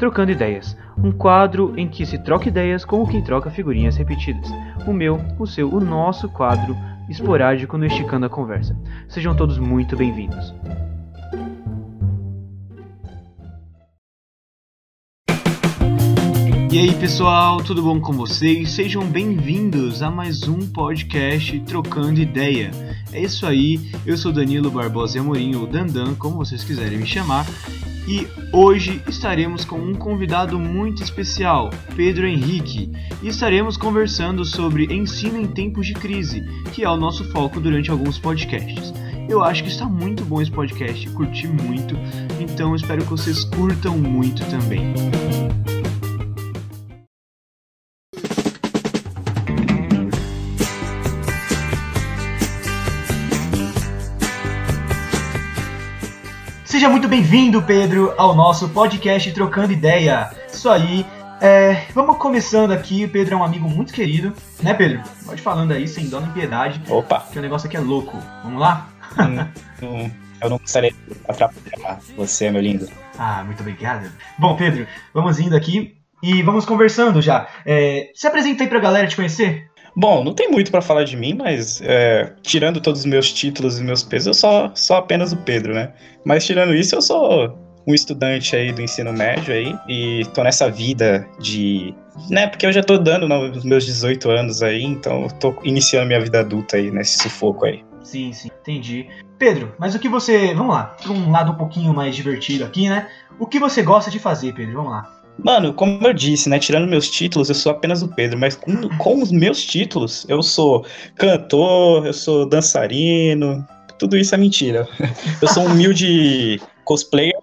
Trocando Ideias, um quadro em que se troca ideias como quem troca figurinhas repetidas. O meu, o seu, o nosso quadro esporádico no Esticando a Conversa. Sejam todos muito bem-vindos. E aí pessoal, tudo bom com vocês? Sejam bem-vindos a mais um podcast Trocando Ideia. É isso aí, eu sou Danilo Barbosa Amorim, ou Dandan, como vocês quiserem me chamar, e hoje estaremos com um convidado muito especial, Pedro Henrique, e estaremos conversando sobre ensino em tempos de crise, que é o nosso foco durante alguns podcasts. Eu acho que está muito bom esse podcast, curti muito, então espero que vocês curtam muito também. Bem-vindo, Pedro, ao nosso podcast Trocando Ideia. Isso aí. É, vamos começando aqui. O Pedro é um amigo muito querido, né, Pedro? Pode falando aí, sem dó nem piedade. Opa! Que o negócio aqui é louco. Vamos lá? Hum, hum, eu não gostaria de atrapalhar você, meu lindo. Ah, muito obrigado. Bom, Pedro, vamos indo aqui e vamos conversando já. É, se apresenta aí pra galera te conhecer. Bom, não tem muito para falar de mim, mas é, tirando todos os meus títulos e meus pesos, eu sou, sou apenas o Pedro, né? Mas tirando isso, eu sou um estudante aí do ensino médio aí e tô nessa vida de, né, porque eu já tô dando nos meus 18 anos aí, então eu tô iniciando minha vida adulta aí nesse sufoco aí. Sim, sim, entendi. Pedro, mas o que você, vamos lá, para um lado um pouquinho mais divertido aqui, né? O que você gosta de fazer, Pedro? Vamos lá. Mano, como eu disse, né? Tirando meus títulos, eu sou apenas o Pedro, mas com, com os meus títulos, eu sou cantor, eu sou dançarino, tudo isso é mentira. Eu sou um humilde cosplayer,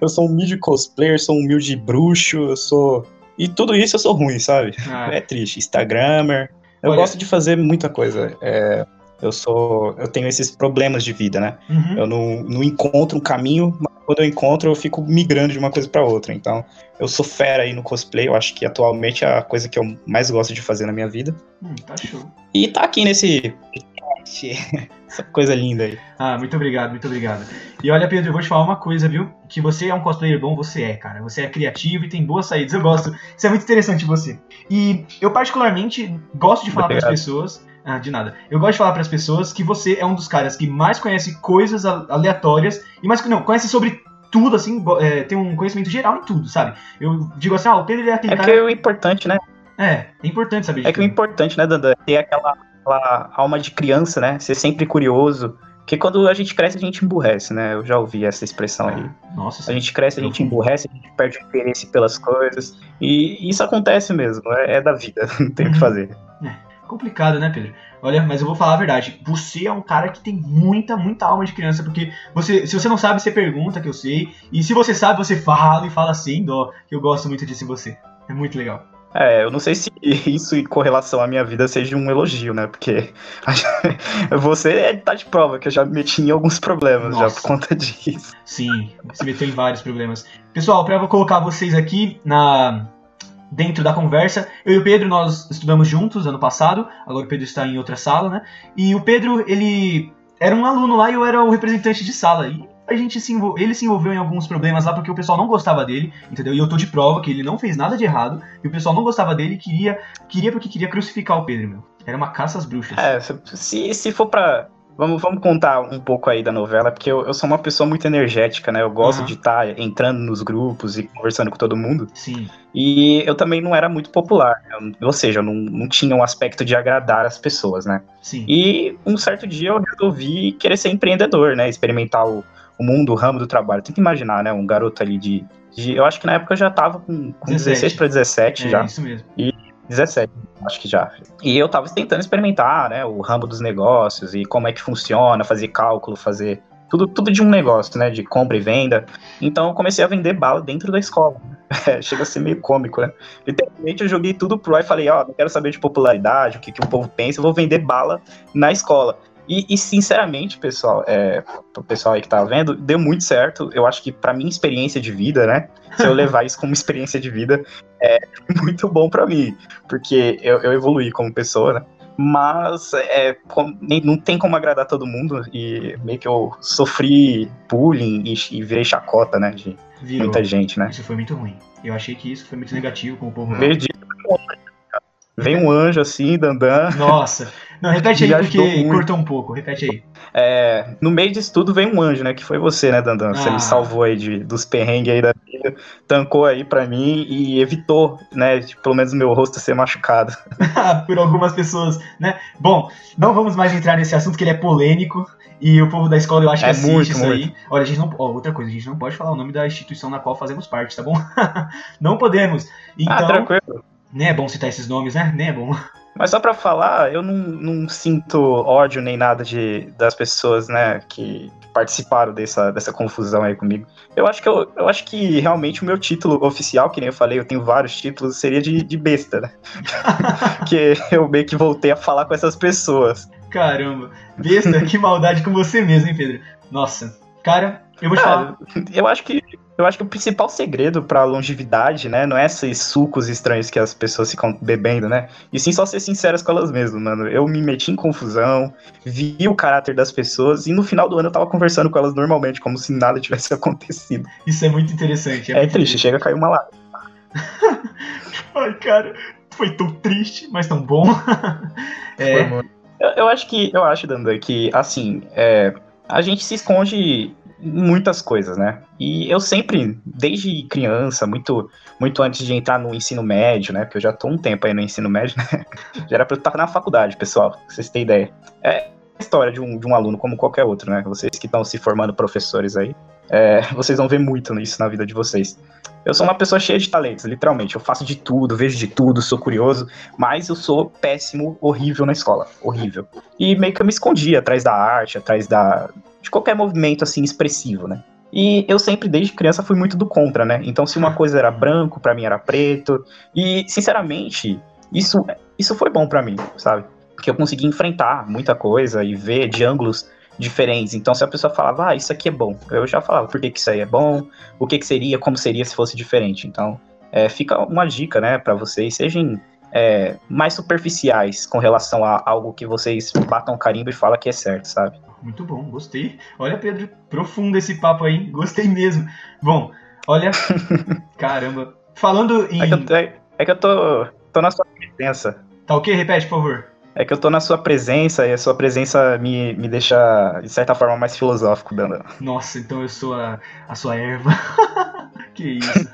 eu sou um humilde cosplayer, sou um humilde bruxo, eu sou. E tudo isso eu sou ruim, sabe? Ah. É triste. Instagrammer. Eu Olha. gosto de fazer muita coisa. É, eu sou. Eu tenho esses problemas de vida, né? Uhum. Eu não, não encontro um caminho, mas quando eu encontro, eu fico migrando de uma coisa para outra. Então, eu sou fera aí no cosplay. Eu acho que atualmente é a coisa que eu mais gosto de fazer na minha vida. Hum, tá show. E tá aqui nesse. Essa coisa linda aí. Ah, muito obrigado, muito obrigado. E olha, Pedro, eu vou te falar uma coisa, viu? Que você é um cosplayer bom, você é, cara. Você é criativo e tem boas saídas. Eu gosto. Isso é muito interessante você. E eu, particularmente, gosto de falar para as pessoas ah, de nada. Eu gosto de falar para as pessoas que você é um dos caras que mais conhece coisas aleatórias e mais não conhece sobre tudo assim, é, tem um conhecimento geral em tudo, sabe? Eu digo assim, ah, o Pedro é aquele é cara. É que o importante, né? É, é importante saber. É que o importante, né, Dandan, é ter aquela, aquela alma de criança, né? Ser sempre curioso. Porque quando a gente cresce, a gente emburrece, né? Eu já ouvi essa expressão aí. Nossa. A gente cresce, a gente emburrece, a gente perde o interesse pelas coisas. E isso acontece mesmo, é, é da vida, não tem o que uhum. fazer. É. Complicado, né, Pedro? Olha, mas eu vou falar a verdade. Você é um cara que tem muita, muita alma de criança, porque você, se você não sabe, você pergunta, que eu sei. E se você sabe, você fala e fala sem dó, que eu gosto muito disso em você. É muito legal. É, eu não sei se isso com relação à minha vida seja um elogio, né? Porque você é, tá de prova que eu já me meti em alguns problemas Nossa. já por conta disso. Sim, você meteu em vários problemas. Pessoal, para eu colocar vocês aqui na dentro da conversa. Eu e o Pedro, nós estudamos juntos ano passado, agora o Pedro está em outra sala, né? E o Pedro, ele era um aluno lá e eu era o representante de sala. E a gente se ele se envolveu em alguns problemas lá porque o pessoal não gostava dele, entendeu? E eu tô de prova que ele não fez nada de errado, e o pessoal não gostava dele queria, queria porque queria crucificar o Pedro, meu. Era uma caça às bruxas. É, se, se for pra Vamos, vamos contar um pouco aí da novela, porque eu, eu sou uma pessoa muito energética, né? Eu gosto uhum. de estar tá entrando nos grupos e conversando com todo mundo. Sim. E eu também não era muito popular, né? ou seja, eu não, não tinha um aspecto de agradar as pessoas, né? Sim. E um certo dia eu resolvi querer ser empreendedor, né? Experimentar o, o mundo, o ramo do trabalho. Tenta imaginar, né? Um garoto ali de, de. eu acho que na época eu já tava com, com 16 para 17 é, já. Isso mesmo. E 17, acho que já. E eu tava tentando experimentar, né, o ramo dos negócios e como é que funciona, fazer cálculo, fazer tudo, tudo de um negócio, né, de compra e venda. Então eu comecei a vender bala dentro da escola. É, chega a ser meio cômico, né? Literalmente eu joguei tudo pro ar e falei, ó, oh, não quero saber de popularidade, o que, que o povo pensa, eu vou vender bala na escola. E, e, sinceramente, pessoal, é, pro pessoal aí que tá vendo, deu muito certo. Eu acho que para minha experiência de vida, né? Se eu levar isso como experiência de vida, é muito bom para mim. Porque eu, eu evoluí como pessoa, né? Mas é, não tem como agradar todo mundo e meio que eu sofri bullying e, e virei chacota, né? De Virou. muita gente, né? Isso foi muito ruim. Eu achei que isso foi muito negativo com o povo. Perdi. Vem um anjo assim, dandan. Nossa. Não, repete aí porque cortou um pouco. Repete aí. É, no meio disso tudo vem um anjo, né? Que foi você, né, Dandan? Você ah. me salvou aí de, dos perrengues aí da vida, tancou aí pra mim e evitou, né? De, pelo menos meu rosto ser machucado. Por algumas pessoas, né? Bom, não vamos mais entrar nesse assunto que ele é polêmico. E o povo da escola eu acho que é assiste muito, isso muito. aí. Olha, a gente não. Ó, outra coisa, a gente não pode falar o nome da instituição na qual fazemos parte, tá bom? não podemos. Ah, então, ah, tranquilo. Nem é bom citar esses nomes, né? Nem é bom. Mas só para falar, eu não, não, sinto ódio nem nada de, das pessoas, né, que participaram dessa, dessa confusão aí comigo. Eu acho que eu, eu acho que realmente o meu título oficial, que nem eu falei, eu tenho vários títulos, seria de, de besta, né? que eu meio que voltei a falar com essas pessoas. Caramba, besta, que maldade com você mesmo, hein, Pedro? Nossa, cara, eu vou te falar. Eu acho que eu acho que o principal segredo para longevidade, né, não é esses sucos estranhos que as pessoas ficam bebendo, né? E sim só ser sinceras com elas mesmas, mano. Eu me meti em confusão, vi o caráter das pessoas e no final do ano eu tava conversando com elas normalmente, como se nada tivesse acontecido. Isso é muito interessante. É, é muito triste, chega a cair uma lágrima. Ai, cara, foi tão triste, mas tão bom. é. Eu, eu, acho que, eu acho, Dandan, que, assim, é, a gente se esconde muitas coisas, né? E eu sempre, desde criança, muito, muito antes de entrar no ensino médio, né? Porque eu já tô um tempo aí no ensino médio, né? Já era pra eu estar na faculdade, pessoal, pra vocês terem ideia. É a história de um, de um aluno como qualquer outro, né? Vocês que estão se formando professores aí, é, vocês vão ver muito isso na vida de vocês. Eu sou uma pessoa cheia de talentos, literalmente. Eu faço de tudo, vejo de tudo, sou curioso, mas eu sou péssimo, horrível na escola. Horrível. E meio que eu me escondia atrás da arte, atrás da, de qualquer movimento assim expressivo, né? E eu sempre, desde criança, fui muito do contra, né? Então, se uma coisa era branco, para mim era preto. E, sinceramente, isso, isso foi bom para mim, sabe? Porque eu consegui enfrentar muita coisa e ver de ângulos diferentes. Então, se a pessoa falava, ah, isso aqui é bom, eu já falava por que, que isso aí é bom, o que, que seria, como seria se fosse diferente. Então, é, fica uma dica, né, para vocês, sejam é, mais superficiais com relação a algo que vocês batam carimbo e falam que é certo, sabe? Muito bom, gostei. Olha, Pedro, profundo esse papo aí, gostei mesmo. Bom, olha, caramba. Falando em. É que eu, tô, é que eu tô, tô na sua presença. Tá ok? Repete, por favor. É que eu tô na sua presença e a sua presença me, me deixa, de certa forma, mais filosófico, Dando. Nossa, então eu sou a, a sua erva. que isso.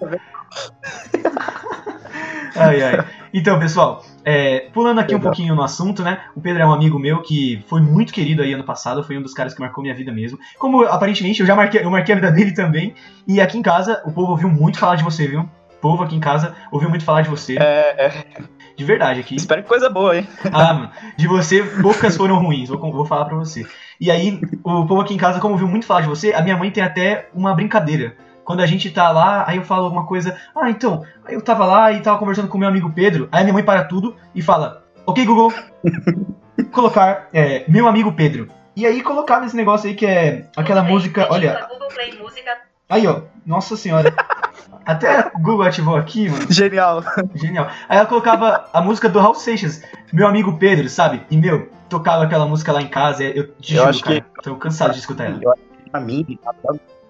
ai, ai. Então, pessoal, é, pulando aqui um pouquinho no assunto, né? O Pedro é um amigo meu que foi muito querido aí ano passado, foi um dos caras que marcou minha vida mesmo. Como aparentemente eu já marquei, eu marquei a vida dele também. E aqui em casa, o povo ouviu muito falar de você, viu? O povo aqui em casa ouviu muito falar de você. É, é. De verdade aqui. Espero que coisa boa, hein? Ah, de você, poucas foram ruins, vou, vou falar pra você. E aí, o povo aqui em casa, como ouviu muito falar de você, a minha mãe tem até uma brincadeira quando a gente tá lá, aí eu falo alguma coisa, ah, então, aí eu tava lá e tava conversando com meu amigo Pedro, aí minha mãe para tudo e fala, ok, Google, colocar é, meu amigo Pedro. E aí colocava esse negócio aí que é aquela Play, música, olha. Play, música. Aí, ó, nossa senhora. Até Google ativou aqui, mano. Genial. Genial. Aí ela colocava a música do Raul Seixas, meu amigo Pedro, sabe? E, meu, tocava aquela música lá em casa, eu te eu juro, acho cara, que... tô cansado de escutar ela. Eu, pra mim,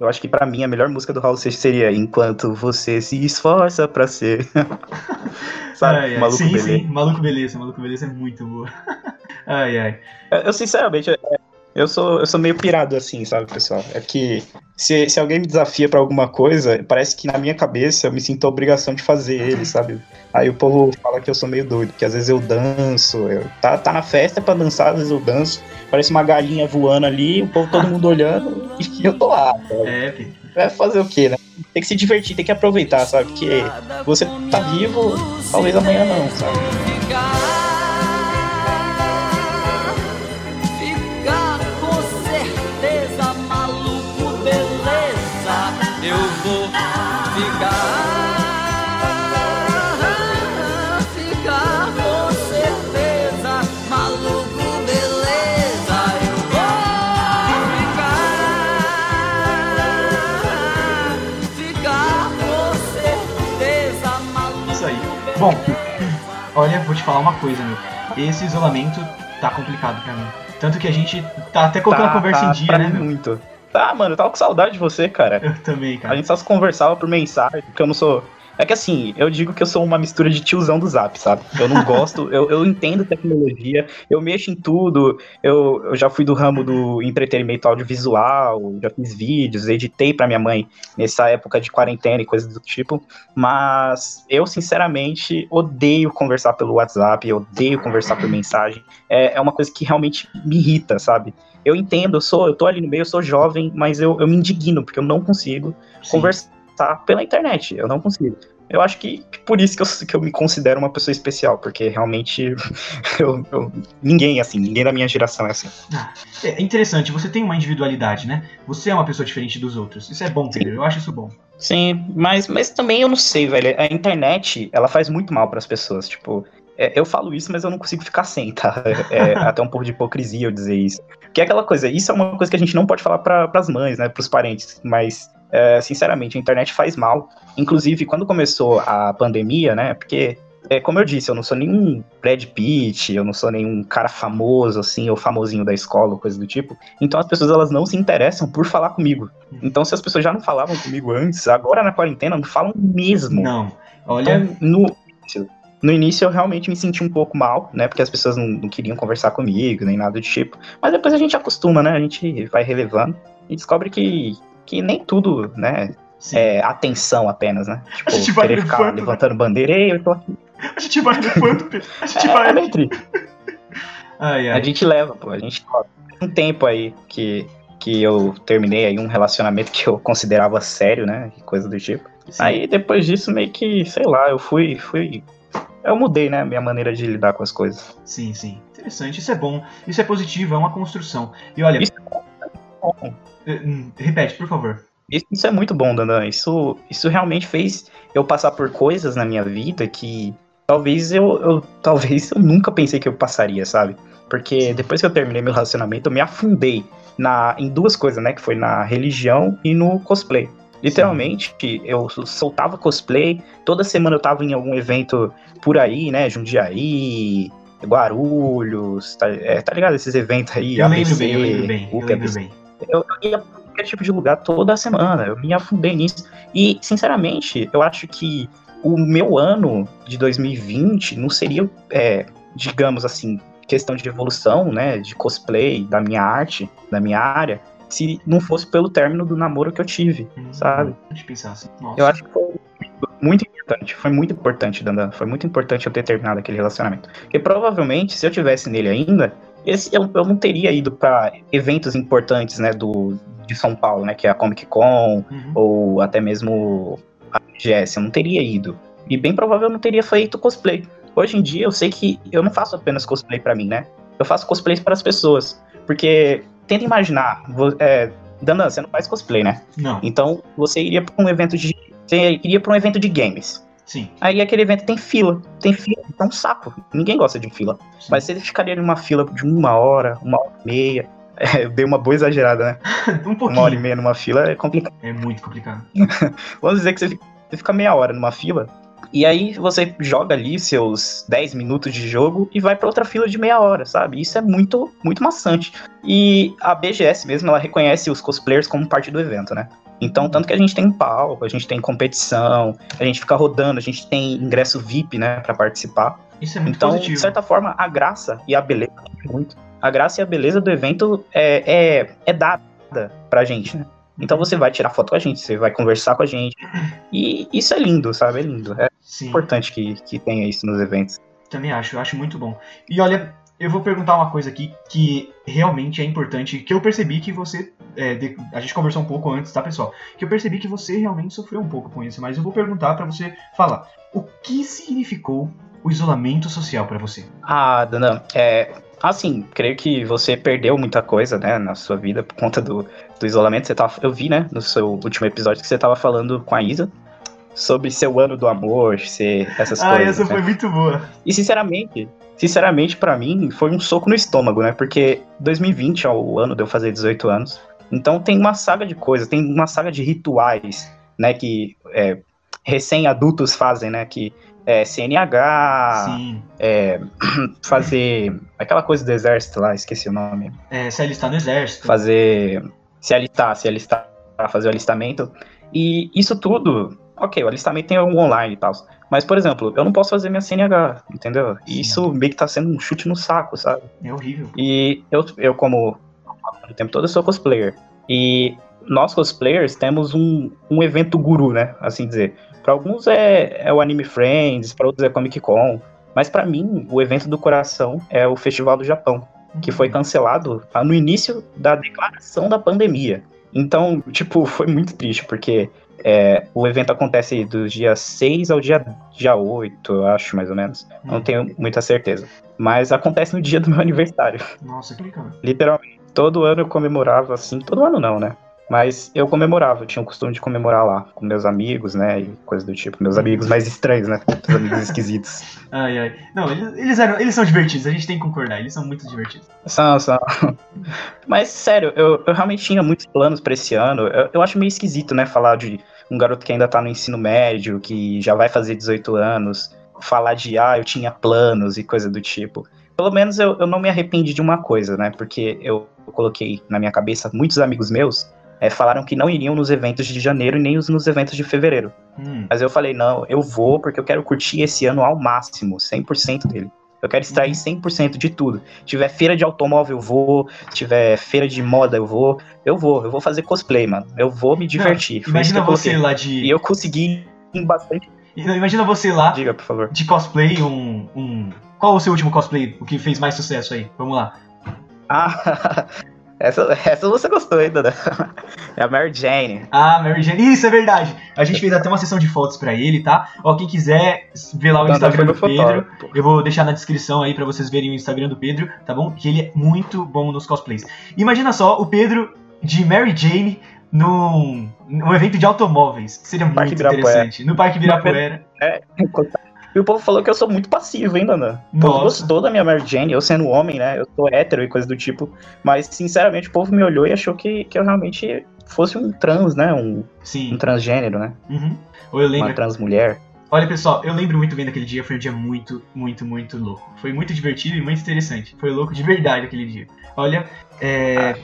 eu acho que para mim a melhor música do Raul Seixas seria Enquanto Você Se Esforça Pra Ser. Sabe? Ai, ai. Maluco sim, Beleza. sim, Maluco Beleza. Maluco Beleza é muito boa. ai, ai. Eu, sinceramente, eu sou, eu sou meio pirado assim, sabe, pessoal? É que se, se alguém me desafia para alguma coisa, parece que na minha cabeça eu me sinto a obrigação de fazer ele, sabe? Aí o povo fala que eu sou meio doido, que às vezes eu danço, eu, tá, tá na festa para dançar, às vezes eu danço, parece uma galinha voando ali, o povo todo mundo olhando e eu tô lá. Sabe? É, Vai fazer o quê, né? Tem que se divertir, tem que aproveitar, sabe? Porque você tá vivo, talvez amanhã não, sabe? Bom, Olha, vou te falar uma coisa, meu. Esse isolamento tá complicado pra mim. Tanto que a gente tá até colocando Tá, a conversa tá, em dia, né, meu? muito. Tá, mano, eu tava com saudade de você, cara. Eu também, A cara. gente só se conversava por mensagem, porque eu não sou. É que assim, eu digo que eu sou uma mistura de tiozão do zap, sabe? Eu não gosto, eu, eu entendo tecnologia, eu mexo em tudo, eu, eu já fui do ramo do entretenimento audiovisual, já fiz vídeos, editei pra minha mãe nessa época de quarentena e coisas do tipo, mas eu, sinceramente, odeio conversar pelo WhatsApp, odeio conversar por mensagem. É, é uma coisa que realmente me irrita, sabe? Eu entendo, eu sou, eu tô ali no meio, eu sou jovem, mas eu, eu me indigno, porque eu não consigo Sim. conversar pela internet. Eu não consigo. Eu acho que, que por isso que eu, que eu me considero uma pessoa especial, porque realmente eu, eu- ninguém assim, ninguém da minha geração é assim. É interessante, você tem uma individualidade, né? Você é uma pessoa diferente dos outros. Isso é bom, Pedro. Eu acho isso bom. Sim, mas, mas também eu não sei, velho. A internet, ela faz muito mal pras pessoas. Tipo, é, eu falo isso, mas eu não consigo ficar sem, tá? É até um pouco de hipocrisia eu dizer isso. Porque é aquela coisa, isso é uma coisa que a gente não pode falar pra, pras mães, né? Pros parentes. Mas, é, sinceramente, a internet faz mal. Inclusive, quando começou a pandemia, né? Porque, é, como eu disse, eu não sou nenhum Brad Pitt, eu não sou nenhum cara famoso, assim, ou famosinho da escola, ou coisa do tipo. Então as pessoas, elas não se interessam por falar comigo. Então, se as pessoas já não falavam comigo antes, agora na quarentena não falam mesmo. Não. Olha, Então, no, início- no início eu realmente me senti um pouco mal, né? Porque as pessoas não, não queriam conversar comigo, nem nada do tipo. Mas depois a gente acostuma, né? A gente vai relevando e descobre que, que nem tudo, né? sim. É atenção apenas, né? Tipo, gente vai ficar né? levantando bandeira, ei, eu tô aqui. A gente vai levando. A gente É, é vai. meio triste. Ai, A ai. gente leva, pô. A gente um tempo aí que, que eu terminei aí um relacionamento que eu considerava sério, né? Coisa do tipo. Sim. Aí depois disso, meio que, sei lá, eu fui. fui eu mudei, né? Minha maneira de lidar com as coisas. Sim, sim. Interessante. Isso é bom. Isso é positivo. É uma construção. E olha. Isso hum, Repete, por favor. Isso, isso é muito bom, Dandan. Isso, isso realmente fez eu passar por coisas na minha vida que talvez eu, eu talvez eu nunca pensei que eu passaria, sabe? Porque depois que eu terminei meu relacionamento, eu me afundei na, em duas coisas, né? Que foi na religião e no cosplay. Literalmente, eu soltava cosplay, toda semana eu tava em algum evento por aí, né? Jundiaí, Guarulhos, tá, é, tá ligado? Esses eventos aí, Eu lembro ABC, bem, eu lembro bem. Eu lembro bem. Eu, eu ia pra qualquer tipo de lugar toda semana, eu me afundei nisso. E, sinceramente, eu acho que o meu ano de 2020 não seria, é, digamos assim, questão de evolução, né, de cosplay, da minha arte, da minha área, se não fosse pelo término do namoro que eu tive, Hum, sabe? Deixa eu pensar assim. Nossa. Eu acho que foi muito importante, foi muito importante, Dandan, foi muito importante eu ter terminado aquele relacionamento. Porque provavelmente, se eu tivesse nele ainda, esse, eu, eu não teria ido para eventos importantes, né, do, de São Paulo, né, que é a Comic Con, Uhum. ou até mesmo a BGS, eu não teria ido. E bem provável eu não teria feito cosplay. Hoje em dia eu sei que eu não faço apenas cosplay pra mim, né? Eu faço cosplays para as pessoas. Porque, tenta imaginar, é, Dandan, você não faz cosplay, né? Não. Então você iria para um evento de. Você iria para um evento de games. Sim. Aí aquele evento tem fila. Tem fila, é um saco. Ninguém gosta de fila. sim. Mas você ficaria numa fila de uma hora, uma hora e meia. É, dei uma boa exagerada, né? um pouquinho. Uma hora e meia numa fila é complicado. É muito complicado. Vamos dizer que você fica meia hora numa fila. E aí você joga ali seus 10 minutos de jogo e vai pra outra fila de meia hora, sabe? Isso é muito, muito maçante. E a BGS mesmo, ela reconhece os cosplayers como parte do evento, né? Então, tanto que a gente tem palco, a gente tem competição, a gente fica rodando, a gente tem ingresso VIP, né, pra participar. Isso é muito Então, positivo. de certa forma, a graça e a beleza muito. A graça e a beleza do evento é, é, é dada pra gente, né? Então você vai tirar foto com a gente, você vai conversar com a gente. E isso é lindo, sabe? É lindo. É Sim. importante que, que tenha isso nos eventos. Também acho, eu acho muito bom. E olha, eu vou perguntar uma coisa aqui que realmente é importante, que eu percebi que você. é, de- a gente conversou um pouco antes, tá, pessoal? Que eu percebi que você realmente sofreu um pouco com isso, mas eu vou perguntar pra você falar. O que significou o isolamento social pra você? Ah, Dana, é. Assim, creio que você perdeu muita coisa, né, na sua vida por conta do, do isolamento. Você tava, eu vi, né, no seu último episódio que você tava falando com a Isa sobre seu ano do amor, ser essas ah, coisas. essa né? foi muito boa. E sinceramente, sinceramente para mim foi um soco no estômago, né? Porque 2020 é o ano de eu fazer 18 anos. Então tem uma saga de coisas, tem uma saga de rituais, né? Que é, recém-adultos fazem, né? Que é, CNH, é, fazer aquela coisa do exército lá, esqueci o nome. É, se alistar no exército. Fazer. Se alistar, se alistar, fazer o alistamento. E isso tudo, ok, o alistamento tem um online e tal. Mas, por exemplo, eu não posso fazer minha CNH, entendeu? E isso meio que tá sendo um chute no saco, sabe? É horrível. E eu, eu como o tempo todo, eu sou cosplayer. E nós cosplayers temos um, um evento guru, né? Assim dizer. Para alguns é, é o Anime Friends, para outros é Comic Con. Mas para mim, o evento do coração é o Festival do Japão, que foi cancelado ah, no início da declaração da pandemia. Então, tipo, foi muito triste, porque é, o evento acontece do dia 6 ao dia, dia 8, eu acho, mais ou menos. Não Hum. tenho muita certeza. Mas acontece no dia do meu aniversário. Nossa, que legal. Literalmente. Todo ano eu comemorava, assim, todo ano não, né? Mas eu comemorava, eu tinha o costume de comemorar lá, com meus amigos, né? E coisa do tipo. Meus amigos mais estranhos, né? Os amigos esquisitos. Ai, ai. Não, eles, eram, eles são divertidos, a gente tem que concordar, eles são muito divertidos. São, são. Mas, sério, eu, eu realmente tinha muitos planos pra esse ano. Eu, eu acho meio esquisito, né? Falar de um garoto que ainda tá no ensino médio, que já vai fazer 18 anos, falar de, ah, eu tinha planos e coisa do tipo. Pelo menos eu, eu não me arrependi de uma coisa, né? Porque eu coloquei na minha cabeça, muitos amigos meus é, falaram que não iriam nos eventos de janeiro e nem os- nos eventos de fevereiro. Hum. Mas eu falei, não, eu vou porque eu quero curtir esse ano ao máximo, 100% dele. Eu quero extrair 100% de tudo. Se tiver feira de automóvel, eu vou. Se tiver feira de moda, eu vou. Eu vou, eu vou fazer cosplay, mano. Eu vou me divertir. Isso Imagina você lá de. E eu consegui em bastante. Não, Imagina você lá Diga, por favor. de cosplay, um, um. Qual o seu último cosplay? O que fez mais sucesso aí? Vamos lá. Ah, essa, essa você gostou ainda, né? É a Mary Jane. Ah, Mary Jane. Isso é verdade. A gente fez até uma sessão de fotos pra ele, tá? Ó, quem quiser ver lá o Então, Instagram do Pedro, eu vou deixar na descrição aí pra vocês verem o Instagram do Pedro, tá bom? Que ele é muito bom nos cosplays. Imagina só o Pedro de Mary Jane num, num evento de automóveis. Seria Parque muito interessante. No Parque Ibirapuera. E o povo falou que eu sou muito passivo ainda, né? O povo gostou da minha Mary Jane, eu sendo homem, né? Eu sou hétero e coisa do tipo. Mas, sinceramente, o povo me olhou e achou que, que eu realmente fosse um trans, né? Um, Sim. um transgênero, né? Uhum. Ou eu lembro Uma trans mulher. Olha, pessoal, eu lembro muito bem daquele dia, foi um dia muito, muito, muito louco. Foi muito divertido e muito interessante. Foi louco de verdade aquele dia. Olha, é,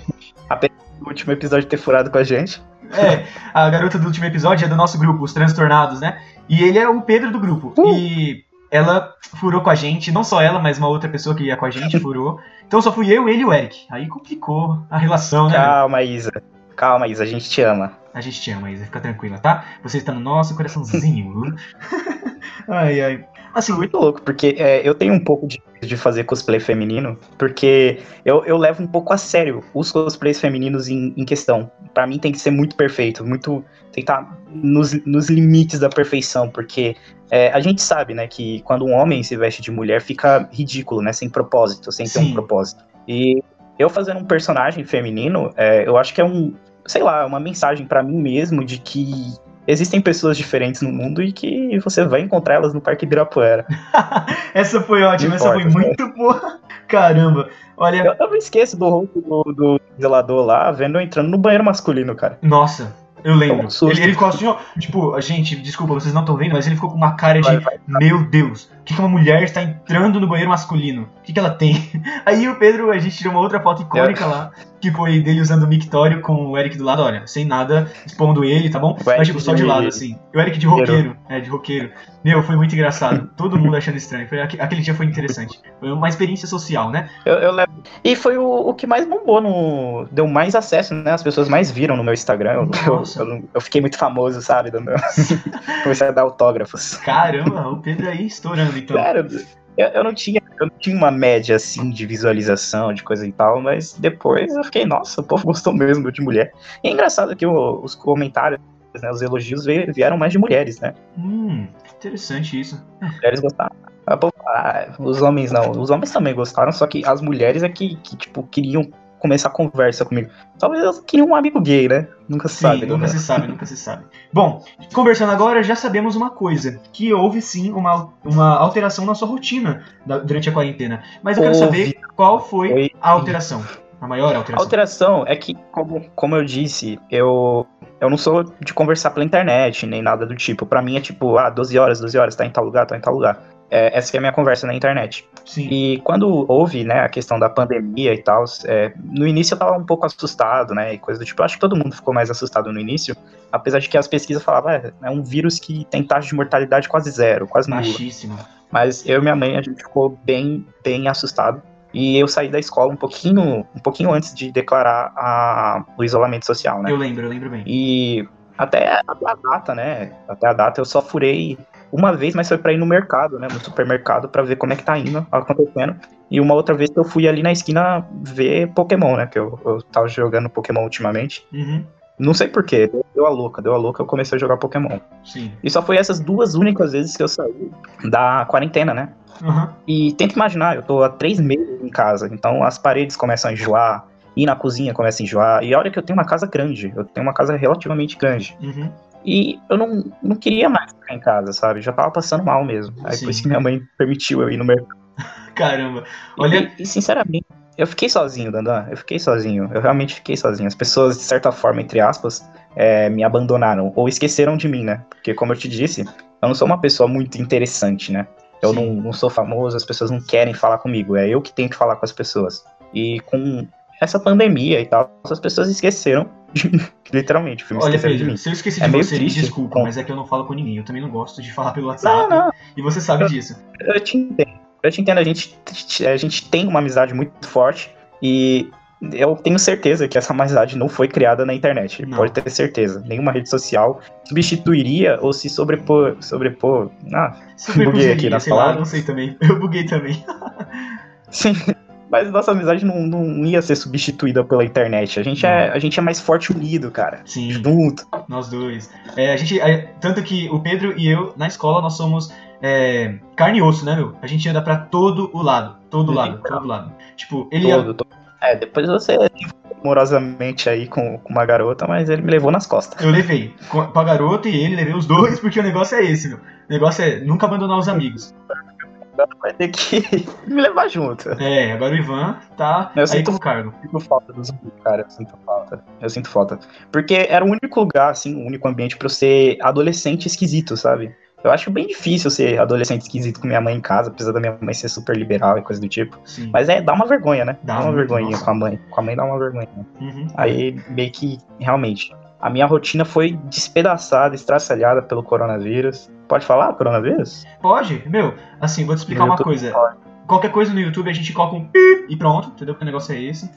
O último episódio ter furado com a gente. é, a garota do último episódio é do nosso grupo, os Transtornados, né? E ele é o Pedro do grupo. Uh. E ela furou com a gente, não só ela, mas uma outra pessoa que ia com a gente furou. Então só fui eu, ele e o Eric. Aí complicou a relação, né? Calma, Isa. Calma, Isa, a gente te ama. A gente te ama, Isa, fica tranquila, tá? Você está no nosso coraçãozinho. ai, ai. Assim, Muito louco, porque é, eu tenho um pouco de, de fazer cosplay feminino, porque eu, eu levo um pouco a sério os cosplays femininos em, em questão. Pra mim tem que ser muito perfeito, muito. Tem que estar nos, nos limites da perfeição, porque é, a gente sabe, né, que quando um homem se veste de mulher fica ridículo, né, sem propósito, sem ter Sim. um propósito. E eu fazendo um personagem feminino, é, eu acho que é um, sei lá, uma mensagem pra mim mesmo de que existem pessoas diferentes no mundo e que você vai encontrar elas no Parque Ibirapuera. essa foi ótima, Não essa foi importa, muito boa. Caramba. Olha, Eu, eu não esqueço do rosto do, do zelador lá, vendo eu entrando no banheiro masculino, cara. Nossa, eu lembro. Toma um. Ele, ele ficou assim, ó. Tipo, gente, desculpa, vocês não estão vendo, mas ele ficou com uma cara de. Vai, vai. Meu Deus, o que, que uma mulher está entrando no banheiro masculino? O que, que ela tem? Aí o Pedro, a gente tirou uma outra foto icônica lá, que foi dele usando o mictório com o Eric do lado, olha, sem nada expondo ele, tá bom? Mas tipo, só de lado, assim. O Eric de roqueiro, é, de roqueiro. Meu, foi muito engraçado. Todo mundo achando estranho. Foi, aque- aquele dia foi interessante. Foi uma experiência social, né? Eu, eu levo- E foi o, o que mais bombou no. Deu mais acesso, né? As pessoas mais viram no meu Instagram. Eu, eu, eu, fiquei muito famoso, sabe? dando- Comecei a dar autógrafos. Caramba, o Pedro aí estourando, então. Sério, eu, eu não tinha, eu não tinha uma média assim de visualização, de coisa e tal, mas depois eu fiquei, nossa, o povo gostou mesmo de mulher. E é engraçado que o- os comentários, né, os elogios vieram mais de mulheres, né? Hum, interessante isso. mulheres gostaram. Ah, ah, os homens não. Os homens também gostaram, só que as mulheres é que, que, tipo, queriam começar a conversa comigo. Talvez elas queriam um amigo gay, né? Nunca se Sim, sabe. nunca né? se sabe, nunca se sabe. Bom, conversando agora, já sabemos uma coisa: que houve sim uma, uma alteração na sua rotina da- durante a quarentena. Mas eu quero Houve. saber qual foi a alteração. A maior A alteração. alteração é que, como, como eu disse, eu, eu não sou de conversar pela internet, nem nada do tipo. Pra mim é tipo, ah, 12 horas, 12 horas, tá em tal lugar, tá em tal lugar. É, essa que é a minha conversa na internet. Sim. E quando houve, né, a questão da pandemia e tal, é, no início eu tava um pouco assustado, né, e coisa do tipo. Eu acho que todo mundo ficou mais assustado no início, apesar de que as pesquisas falavam, é, é um vírus que tem taxa de mortalidade quase zero, quase. Baixíssimo. Mas eu e minha mãe, a gente ficou bem, bem assustado. E eu saí da escola um pouquinho, um pouquinho antes de declarar a- o isolamento social, né? Eu lembro, eu lembro bem. E até, até a data, né? Até a data eu só furei uma vez, mas foi pra ir no mercado, né? No supermercado, pra ver como é que tá indo, acontecendo. E uma outra vez que eu fui ali na esquina ver Pokémon, né? Que eu, eu tava jogando Pokémon ultimamente. Uhum. Não sei porquê, deu, deu a louca, deu a louca, eu comecei a jogar Pokémon. Sim. E só foi essas duas únicas vezes que eu saí da quarentena, né? Uhum. E tenta imaginar, eu tô há três meses em casa, então as paredes começam a enjoar, ir na cozinha começa a enjoar. E olha que eu tenho uma casa grande, eu tenho uma casa relativamente grande. Uhum. E eu não, não queria mais ficar em casa, sabe? Já tava passando mal mesmo. Aí Sim. por isso que minha mãe permitiu eu ir no mercado. Caramba. Olha, E, e, sinceramente, eu fiquei sozinho, Dandan. Eu fiquei sozinho. Eu realmente fiquei sozinho. As pessoas, de certa forma, entre aspas, é, me abandonaram. Ou esqueceram de mim, né? Porque, como eu te disse, eu não sou uma pessoa muito interessante, né? Eu não, não sou famoso, as pessoas não querem falar comigo. É eu que tenho que falar com as pessoas. E com essa pandemia e tal, as pessoas esqueceram de mim. Literalmente, me olha, esqueceram de Pedro, mim. se eu esqueci É de você, triste, desculpa, mas é que eu não falo com ninguém. Eu também não gosto de falar pelo WhatsApp. Não, não. E você sabe disso. Eu te entendo. Eu te entendo, a gente, a gente tem uma amizade muito forte e eu tenho certeza que essa amizade não foi criada na internet. Não. Pode ter certeza. Nenhuma rede social substituiria ou se sobrepor. sobrepor ah, buguei aqui nas sei lá, palavras. não sei também. Eu buguei também. sim. Mas nossa amizade não, não ia ser substituída pela internet. A gente, é, a gente é mais forte unido, cara. Sim, Junto. nós dois. É, a gente, é, tanto que o Pedro e eu, na escola, nós somos é, carne e osso, né, meu? A gente anda pra todo o lado. Todo lado, todo lado. Tipo, ele ia Todo, todo. É, depois você amorosamente aí com, com uma garota, mas ele me levou nas costas. Eu levei com, com a garota e ele, levei os dois, porque o negócio é esse, meu. O negócio é nunca abandonar os amigos. Vai ter que me levar junto. É, agora o Ivan tá Eu aí sinto- com cargo. sinto falta dos amigos, cara. Eu sinto falta. Eu sinto falta. Porque era o único lugar, assim, o único ambiente pra eu ser adolescente esquisito, sabe? Eu acho bem difícil ser adolescente esquisito com minha mãe em casa, apesar da minha mãe ser super liberal e coisa do tipo. Sim. Mas é, dá uma vergonha, né? Dá Dá, uma vergonhinha nossa. com a mãe. Com a mãe dá uma vergonha. Uhum. Aí, meio que, realmente, a minha rotina foi despedaçada, estraçalhada pelo coronavírus. Pode falar, coronavírus? Pode? Meu, assim, vou te explicar No uma YouTube coisa. pode. Qualquer coisa no YouTube a gente coloca um pi e pronto, entendeu? Porque o negócio é esse.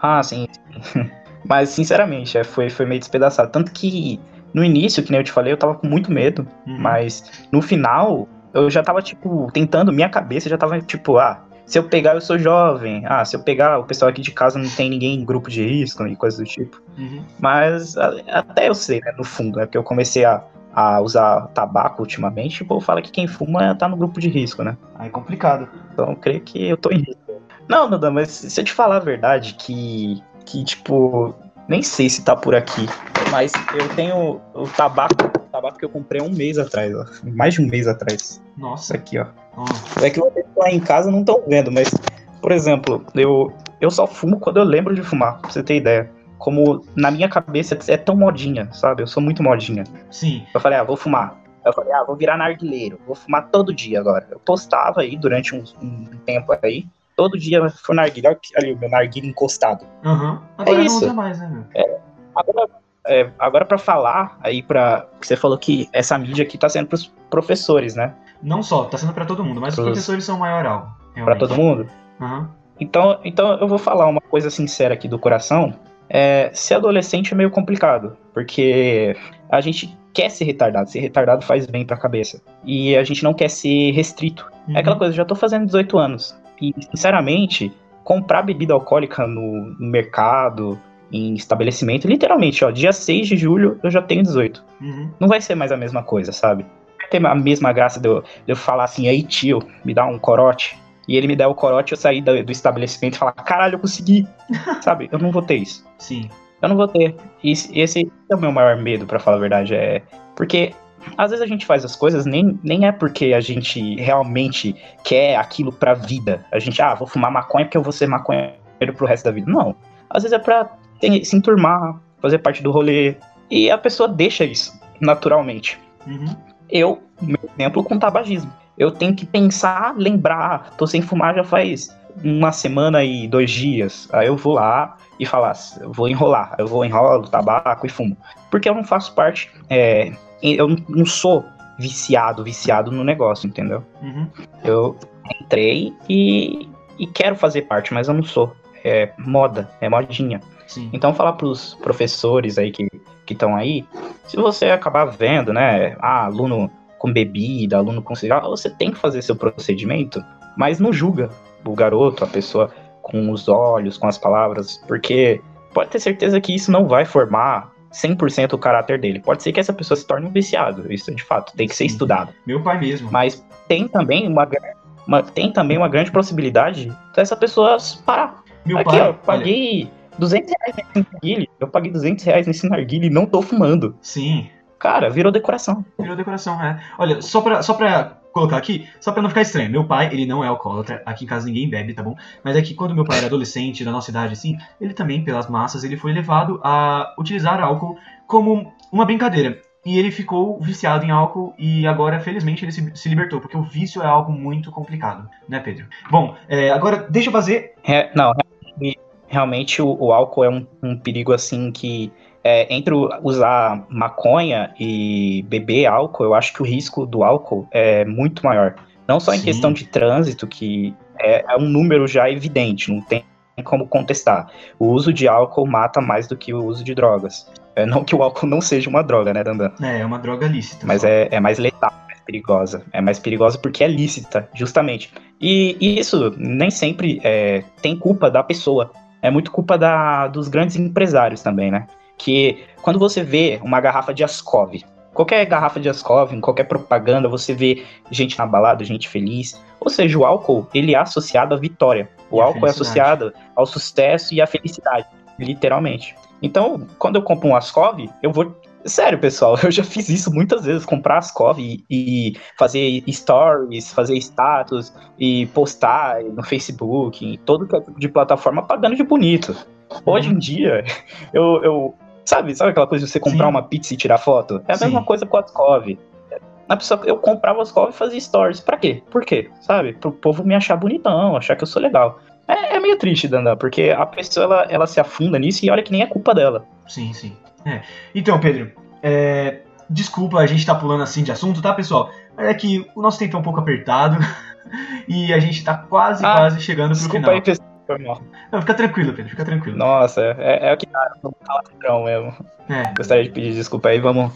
Ah, sim. Mas, sinceramente, é, foi, foi meio despedaçado. Tanto que, no início, que nem eu te falei, eu tava com muito medo. Uhum. Mas no final, eu já tava, tipo, tentando, minha cabeça já tava, tipo, ah, se eu pegar, eu sou jovem. Ah, se eu pegar, o pessoal aqui de casa não tem ninguém em grupo de risco e coisas do tipo. Uhum. Mas a- até eu sei, né, no fundo, é porque eu comecei a, a usar tabaco ultimamente, o povo fala que quem fuma tá no grupo de risco, né? Aí é complicado. Então eu creio que eu tô em risco. Não, Duda, mas se eu te falar a verdade, que, que tipo, nem sei se tá por aqui, mas eu tenho o tabaco, o tabaco que eu comprei um mês atrás, ó, mais de um mês atrás. Isso Nossa. aqui, ó. Ó, É que vocês lá em casa não estão vendo, mas, por exemplo, eu, eu só fumo quando eu lembro de fumar, pra você ter ideia. Como na minha cabeça é tão modinha, sabe? Eu sou muito modinha. Sim. Eu falei, ah, vou fumar. Eu falei, ah, vou virar narguileiro, vou fumar todo dia agora. Eu postava aí durante um, um tempo aí, todo dia foi narguilha, olha ali o meu narguilha encostado. Aham. Agora não isso. usa mais, né, meu? Agora, é, agora para falar aí para você falou que essa mídia aqui tá sendo pros professores, né? Não só, tá sendo pra todo mundo, mas os Pros- professores são o maior alvo. Pra realmente. todo mundo. Aham. Então, então eu vou falar uma coisa sincera aqui do coração. É, ser adolescente é meio complicado, porque a gente quer ser retardado, ser retardado faz bem pra cabeça. E a gente não quer ser restrito. Uhum. É aquela coisa, eu já tô fazendo 18 anos. E, sinceramente, comprar bebida alcoólica no, no mercado, em estabelecimento, literalmente, ó, dia 6 de julho eu já tenho 18. Uhum. Não vai ser mais a mesma coisa, sabe? Vai ter a mesma graça de eu, de eu falar assim, aí tio, me dá um corote. E ele me der o corote, eu sair do, do estabelecimento e falar, caralho, eu consegui. sabe? Eu não vou ter isso. Sim. Eu não vou ter. E esse é o meu maior medo, pra falar a verdade. É. Porque às vezes a gente faz as coisas nem, nem é porque a gente realmente quer aquilo pra vida. A gente, ah, vou fumar maconha porque eu vou ser maconheiro. pro resto da vida. Não. Às vezes é pra ter, se enturmar, fazer parte do rolê. E a pessoa deixa isso, naturalmente. Uhum. Eu, meu exemplo, com tabagismo. Eu tenho que pensar, lembrar, tô sem fumar já faz uma semana e dois dias. Aí eu vou lá e falar, eu vou enrolar, eu vou enrolo tabaco e fumo. Porque eu não faço parte, é, eu não sou viciado, viciado no negócio, entendeu? Uhum. Eu entrei e, e quero fazer parte, mas eu não sou. É moda, é modinha. Sim. Então falar pros professores aí que estão aí, se você acabar vendo, né, ah, aluno com bebida, aluno com cigarro, você tem que fazer seu procedimento, mas não julga o garoto, a pessoa com os olhos, com as palavras, porque pode ter certeza que isso não vai formar 100% o caráter dele. Pode ser que essa pessoa se torne um viciado, isso é de fato, tem que ser Sim. estudado. Meu pai mesmo. Mas tem também uma, uma- tem também uma grande possibilidade dessa pessoa parar. Meu Aqui, pai. ó, eu olha, paguei 200 reais nesse narguile, eu paguei 200 reais nesse narguile e não tô fumando. sim, Cara, virou decoração. virou decoração, é. Olha, só pra, só pra colocar aqui, só pra não ficar estranho. Meu pai, ele não é alcoólatra, aqui em casa ninguém bebe, tá bom? Mas é que quando meu pai era adolescente, da nossa idade, assim, ele também, pelas massas, ele foi levado a utilizar álcool como uma brincadeira. E ele ficou viciado em álcool e agora, felizmente, ele se, se libertou, porque o vício é algo muito complicado, né, Pedro? Bom, é, agora deixa eu fazer. É, não, realmente, o, o álcool é um, um perigo assim que é, entre usar maconha e beber álcool, eu acho que o risco do álcool é muito maior. Não só em Sim. questão de trânsito, que é, é um número já evidente, não tem como contestar. O uso de álcool mata mais do que o uso de drogas. É, não que o álcool não seja uma droga, né, Dandan? É, é uma droga lícita. Mas é, é mais letal, mais perigosa. É mais perigosa porque é lícita, justamente. E, e isso nem sempre é, tem culpa da pessoa. É muito culpa da, dos grandes empresários também, né? Que quando você vê uma garrafa de Ascov, qualquer garrafa de Ascov, em qualquer propaganda, você vê gente na balada, gente feliz. Ou seja, o álcool, ele é associado à vitória. O álcool é associado ao sucesso e à felicidade, literalmente. Então, quando eu compro um Ascov, eu vou Sério, pessoal, eu já fiz isso muitas vezes, comprar Ascov e, e fazer stories, fazer status e postar no Facebook, em todo tipo de plataforma pagando de bonito. Hoje em dia, eu, eu sabe, sabe aquela coisa de você comprar Sim. uma pizza e tirar foto? É a Sim. mesma coisa com o Ascov. A pessoa, eu comprava Ascov e fazia stories. Pra quê? Por quê? Sabe? Pro povo me achar bonitão, achar que eu sou legal. É, é meio triste, Dandan, porque a pessoa ela, ela se afunda nisso e olha que nem é culpa dela. Sim, sim. É. Então, Pedro, é, desculpa a gente tá pulando assim de assunto, tá, pessoal? Mas é que o nosso tempo é um pouco apertado e a gente tá quase, Ah, quase chegando pro final. aí, pessoal. Foi mal. Não, fica tranquilo, Pedro, fica tranquilo. Nossa, é, é o que dá no palavrão mesmo. É, Gostaria de pedir desculpa aí, vamos,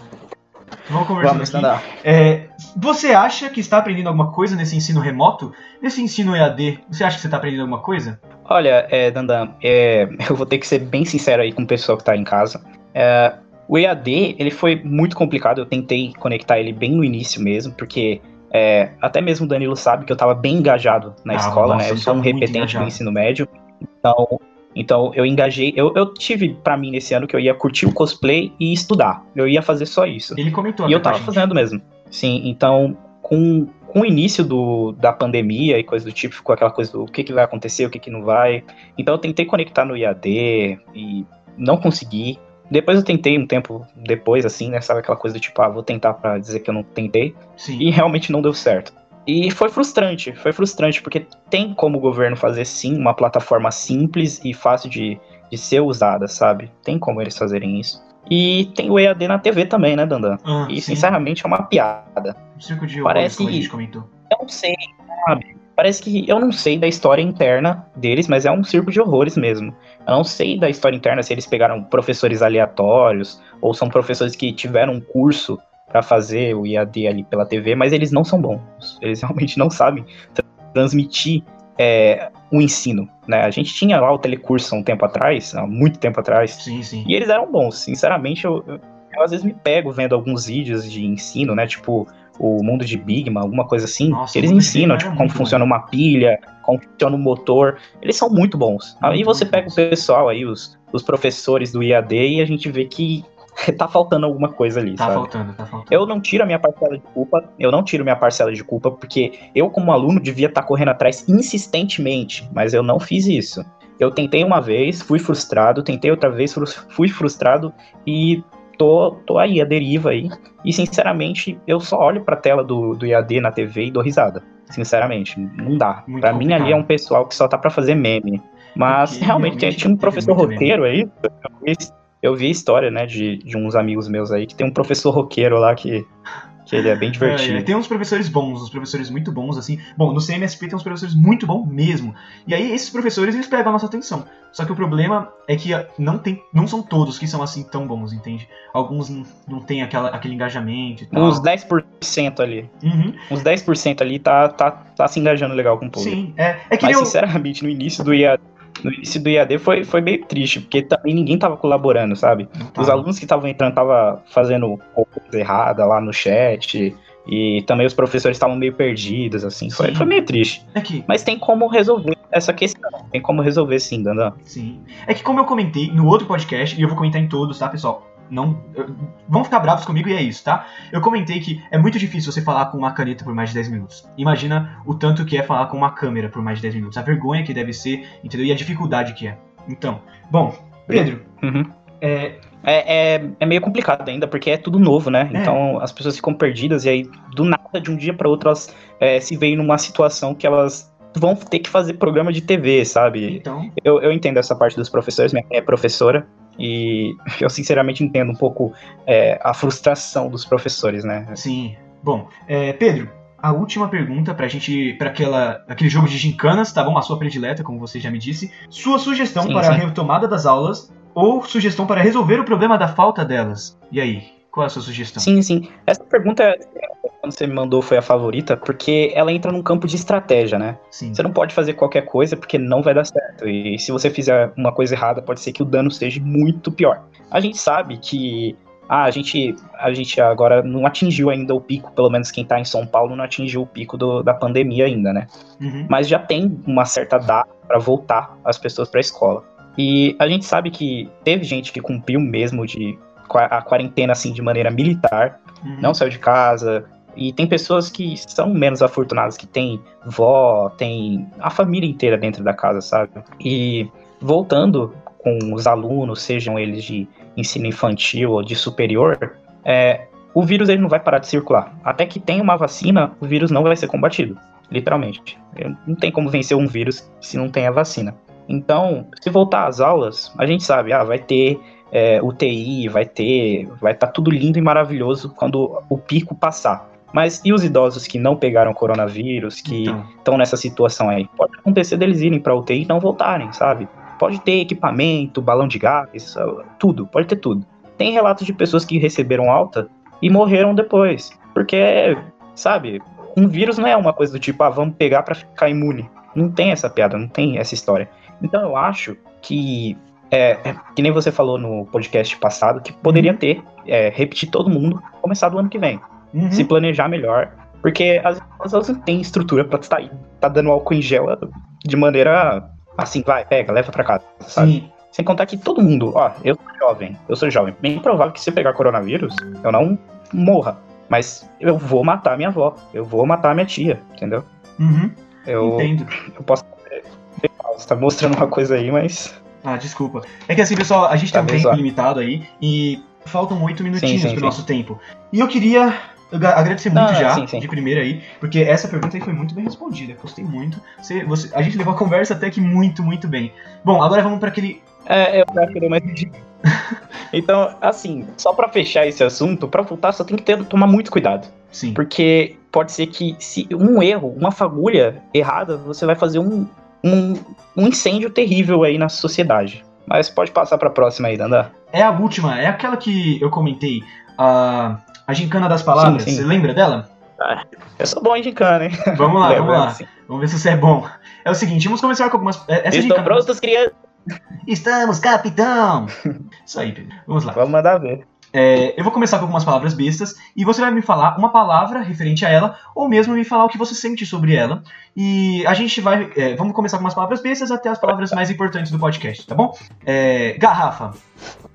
vamos conversando vamos aqui. É, você acha que está aprendendo alguma coisa nesse ensino remoto? Nesse ensino EAD, você acha que você está aprendendo alguma coisa? Olha, é, Dandan, é, eu vou ter que ser bem sincero aí com o pessoal que tá em casa. É, o EAD, ele foi muito complicado, eu tentei conectar ele bem no início mesmo, porque é, até mesmo o Danilo sabe que eu tava bem engajado na Ah, escola, nossa, né? Eu sou um repetente engajado. do ensino médio, então, então eu engajei, eu, eu tive pra mim nesse ano que eu ia curtir o cosplay e estudar, eu ia fazer só isso. Ele comentou E eu tava gente. fazendo mesmo. Sim, então, com, com o início do, da pandemia e coisa do tipo, ficou aquela coisa do o que, que vai acontecer, o que, que não vai. Então eu tentei conectar no IAD e não consegui. Depois eu tentei um tempo depois, assim, né? Sabe aquela coisa do tipo, ah, vou tentar pra dizer que eu não tentei. Sim. E realmente não deu certo. E foi frustrante, foi frustrante, porque tem como o governo fazer sim uma plataforma simples e fácil de, de ser usada, sabe? Tem como eles fazerem isso. E tem o EAD na TV também, né, Dandan? Ah, E sim. sinceramente é uma piada. Circo de parece- como a gente comentou. Eu não sei, sabe? Parece que eu não sei da história interna deles, mas é um circo de horrores mesmo. Eu não sei da história interna se eles pegaram professores aleatórios ou são professores que tiveram um curso pra fazer o IAD ali pela TV, mas eles não são bons. Eles realmente não sabem tra- transmitir é, o ensino, né? A gente tinha lá o telecurso há um tempo atrás, há muito tempo atrás, Sim, sim. e eles eram bons. Sinceramente, eu, eu, eu às vezes me pego vendo alguns vídeos de ensino, né? Tipo, o mundo de Bigma, alguma coisa assim. Nossa, eles ensinam, tipo, como muito funciona uma pilha, como funciona o motor. Eles são muito bons. Aí Muito, você muito pega bons. o pessoal aí, os, os professores do IAD, e a gente vê que tá faltando alguma coisa ali, Tá sabe? faltando, tá faltando. Eu não tiro a minha parcela de culpa, eu não tiro minha parcela de culpa, porque eu, como aluno, devia estar correndo atrás insistentemente, mas eu não fiz isso. Eu tentei uma vez, fui frustrado, tentei outra vez, fui frustrado e tô, tô aí, a deriva aí. E sinceramente, eu só olho pra tela do, do IAD na TV e dou risada. Sinceramente, não dá. Muito pra complicado. mim ali é um pessoal que só tá pra fazer meme. Mas Porque realmente, realmente tinha um professor roteiro meme. aí. Eu vi a história, né, de, de uns amigos meus aí, que tem um professor roqueiro lá que que ele é bem divertido. É, tem uns professores bons, uns professores muito bons, assim. Bom, no CMSP tem uns professores muito bons mesmo. E aí esses professores, eles pegam a nossa atenção. Só que o problema é que não, tem, não são todos que são assim tão bons, entende? Alguns não, não tem aquela, aquele engajamento e tal. Uns 10% ali. Uhum. Uns 10% ali tá, tá, tá se engajando legal com o público. Sim, é. é que Mas, eu... sinceramente, no início do IAD no início do IAD foi, foi meio triste, porque também ninguém tava colaborando, sabe? Os alunos que estavam entrando estavam fazendo coisa errada lá no chat, e também os professores estavam meio perdidos, assim. Foi, foi meio triste. É que... Mas tem como resolver essa questão. Tem como resolver sim, Dandan. Sim. É que como eu comentei no outro podcast, e eu vou comentar em todos, tá, pessoal? Não vão ficar bravos comigo e é isso, tá? Eu comentei que é muito difícil você falar com uma caneta por mais de 10 minutos. Imagina o tanto que é falar com uma câmera por mais de 10 minutos. A vergonha que deve ser, entendeu? E a dificuldade que é. Então, bom, Pedro. Uhum. É... É, é, é, meio complicado ainda, porque é tudo novo, né? É. Então as pessoas ficam perdidas e aí, do nada, de um dia para outro, elas é, se veem numa situação que elas vão ter que fazer programa de TV, sabe? Então... Eu, eu entendo essa parte dos professores, minha mãe é professora, e eu sinceramente entendo um pouco é, a frustração dos professores, né? Sim. Bom, é, Pedro, a última pergunta pra gente, para aquela aquele jogo de gincanas, tá bom? A sua predileta, como você já me disse. Sua sugestão sim, para sim. a retomada das aulas ou sugestão para resolver o problema da falta delas? E aí, qual é a sua sugestão? Sim, sim. Essa pergunta quando você me mandou foi a favorita, porque ela entra num campo de estratégia, né? Sim. Você não pode fazer qualquer coisa porque não vai dar certo. E se você fizer uma coisa errada, pode ser que o dano seja muito pior. A gente sabe que ah, a gente, a gente agora não atingiu ainda o pico, pelo menos quem tá em São Paulo não atingiu o pico do, da pandemia ainda, né? Uhum. Mas já tem uma certa data para voltar as pessoas para a escola. E a gente sabe que teve gente que cumpriu mesmo de a quarentena assim de maneira militar, uhum. não saiu de casa, e tem pessoas que são menos afortunadas, que tem vó, tem a família inteira dentro da casa, sabe? E voltando com os alunos, sejam eles de ensino infantil ou de superior, é, o vírus ele não vai parar de circular. Até que tenha uma vacina, o vírus não vai ser combatido, literalmente. Não tem como vencer um vírus se não tem a vacina. Então, se voltar às aulas, a gente sabe, ah, vai ter é, UTI, vai ter, vai estar tá tudo lindo e maravilhoso quando o pico passar. Mas e os idosos que não pegaram coronavírus, que estão então. nessa situação aí? Pode acontecer deles irem para UTI e não voltarem, sabe? Pode ter equipamento, balão de gás, tudo, pode ter tudo. Tem relatos de pessoas que receberam alta e morreram depois. Porque, sabe, um vírus não é uma coisa do tipo, ah, vamos pegar para ficar imune. Não tem essa piada, não tem essa história. Então eu acho que é, é, que nem você falou no podcast passado, que poderia uhum. ter, é, repetir todo mundo, começar do ano que vem uhum. se planejar melhor. Porque as pessoas não têm estrutura pra estar tá, tá dando álcool em gel de maneira assim, vai, pega, leva pra casa, sabe? Sim. Sem contar que todo mundo, ó, eu sou jovem, eu sou jovem. Bem provável que se pegar coronavírus, eu não morra. Mas eu vou matar minha avó, eu vou matar minha tia, entendeu? Uhum. Eu, Entendo. Eu posso. Você tá mostrando uma coisa aí, mas. Ah, desculpa. É que assim, pessoal, a gente tá tem um tempo limitado aí e faltam oito minutinhos sim, sim, pro sim. nosso tempo. E eu queria agradecer muito ah, já, sim, sim. de primeira aí, porque essa pergunta aí foi muito bem respondida. Gostei muito. Você, você, a gente levou a conversa até que muito, muito bem. Bom, agora vamos para aquele. É, eu acho que mais Então, assim, só para fechar esse assunto, para voltar só tem que ter, tomar muito cuidado. Sim. Porque pode ser que se um erro, uma fagulha errada, você vai fazer um, um, um incêndio terrível aí na sociedade. Mas pode passar para a próxima aí, Dandá. É a última, é aquela que eu comentei. A, a gincana das palavras, sim, sim. você lembra dela? Ah, eu sou bom em gincana, hein? Vamos lá, vamos lá. Vamos ver se você é bom. É o seguinte, vamos começar com algumas. É, essa Estão prontos, crianças? Estamos, capitão! Isso aí, Pedro. Vamos lá. Vamos mandar ver. É, eu vou começar com algumas palavras bestas e você vai me falar uma palavra referente a ela ou mesmo me falar o que você sente sobre ela. E a gente vai. É, vamos começar com umas palavras bestas até as palavras mais importantes do podcast, tá bom? É, garrafa.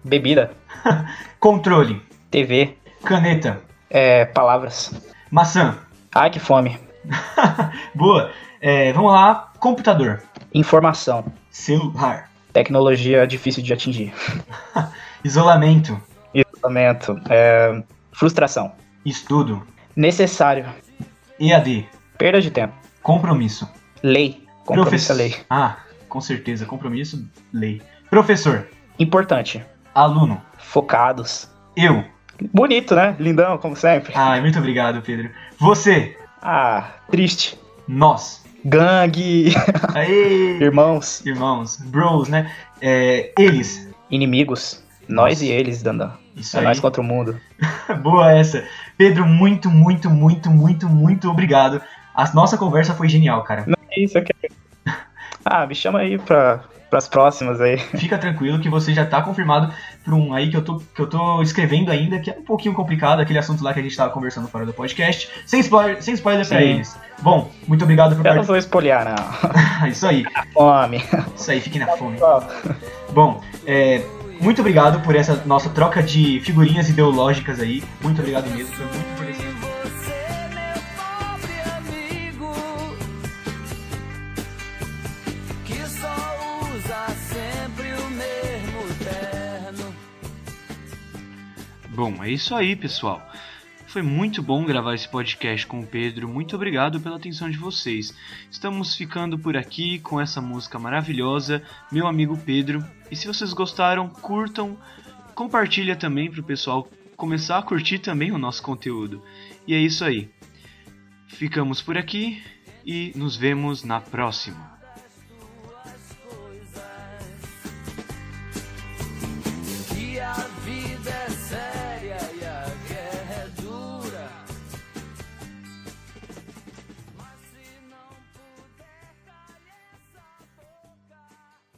Bebida. Controle. TV. Caneta. É, palavras. Maçã. Ai, que fome. Boa. É, vamos lá. Computador. Informação. Celular. Tecnologia difícil de atingir. Isolamento. Isolamento. É... Frustração. Estudo. Necessário. EAD. Perda de tempo. Compromisso. Lei. Compromisso é lei. Ah, com certeza. Compromisso, lei. Professor. Importante. Aluno. Focados. Eu. Bonito, né? Lindão, como sempre. Ai, muito obrigado, Pedro. Você. Ah, triste. Nós. Gangue. Aê! Irmãos. Irmãos. Bros, né? É, eles. Inimigos. Nós Nossa. e eles, Dandan. Isso É aí. nós contra o mundo. Boa essa. Pedro, muito, muito, muito, muito, muito obrigado. A nossa conversa foi genial, cara. É isso aqui. Ah, me chama aí pra, pras próximas aí. Fica tranquilo que você já tá confirmado pra um aí que eu, tô, que eu tô escrevendo ainda, que é um pouquinho complicado, aquele assunto lá que a gente tava conversando fora do podcast. Sem spoiler, sem spoiler pra eles. Bom, muito obrigado por Eu não participar. vou espolhar, não. isso aí, Fome. isso aí, fiquem na fome. Bom, é, muito obrigado por essa nossa troca de figurinhas ideológicas aí. Muito obrigado mesmo, foi muito Bom, é isso aí, pessoal. Foi muito bom gravar esse podcast com o Pedro. Muito obrigado pela atenção de vocês. Estamos ficando por aqui com essa música maravilhosa, meu amigo Pedro. E se vocês gostaram, curtam, compartilha também para o pessoal começar a curtir também o nosso conteúdo. E é isso aí. Ficamos por aqui e nos vemos na próxima.